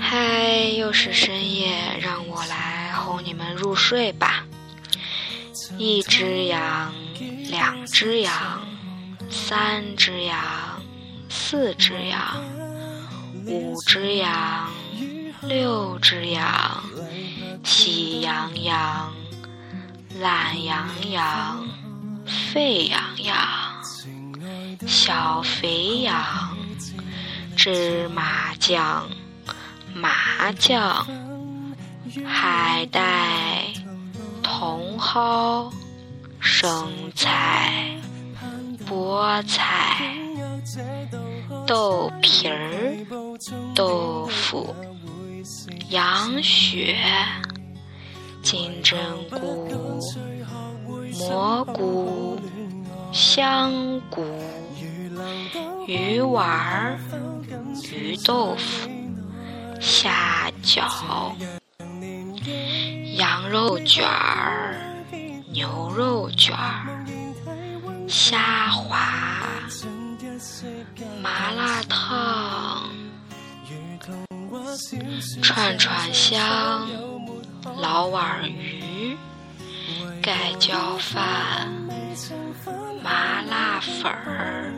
嗨又是深夜，让我来哄你们入睡吧。一只羊，两只羊，三只羊，四只羊，五只羊，六只羊，喜羊羊，懒羊羊，沸羊羊，小肥羊，芝麻酱。麻酱、海带、茼蒿、生菜、菠菜、豆皮儿、豆腐、羊血、金针菇、蘑菇、香菇、鱼丸儿、鱼豆腐。虾饺、羊肉卷儿、牛肉卷儿、虾滑、麻辣烫、串串香、老碗儿鱼、盖浇饭、麻辣粉儿、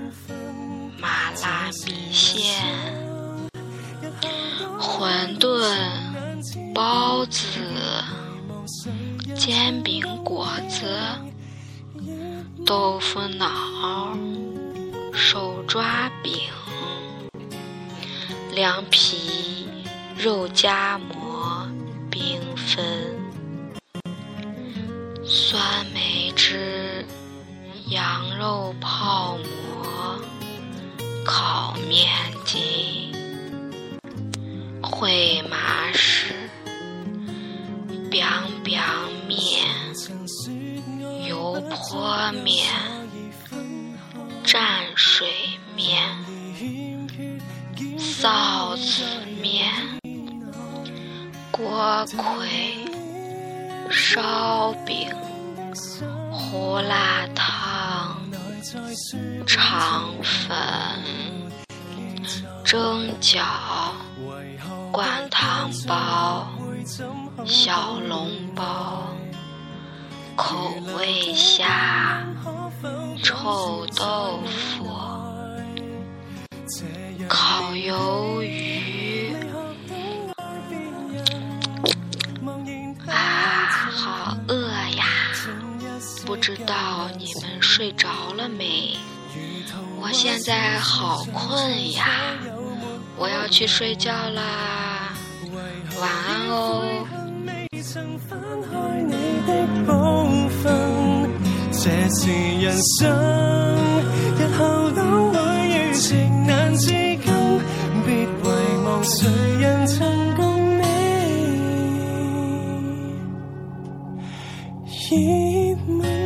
馄饨、包子、煎饼果子、豆腐脑、手抓饼、凉皮、肉夹馍、缤纷、酸梅汁、羊肉泡馍、烤面筋。烩麻食、biang biang 面、油泼面、蘸水面、臊子面、锅盔、烧饼、胡辣汤、肠粉、蒸饺。灌汤包、小笼包、口味虾、臭豆腐、烤鱿鱼，啊，好饿呀！不知道你们睡着了没？我现在好困呀！我要去睡觉啦，晚安哦。这是人生，日后都会遇情难自禁，别遗忘谁人曾共你热吻。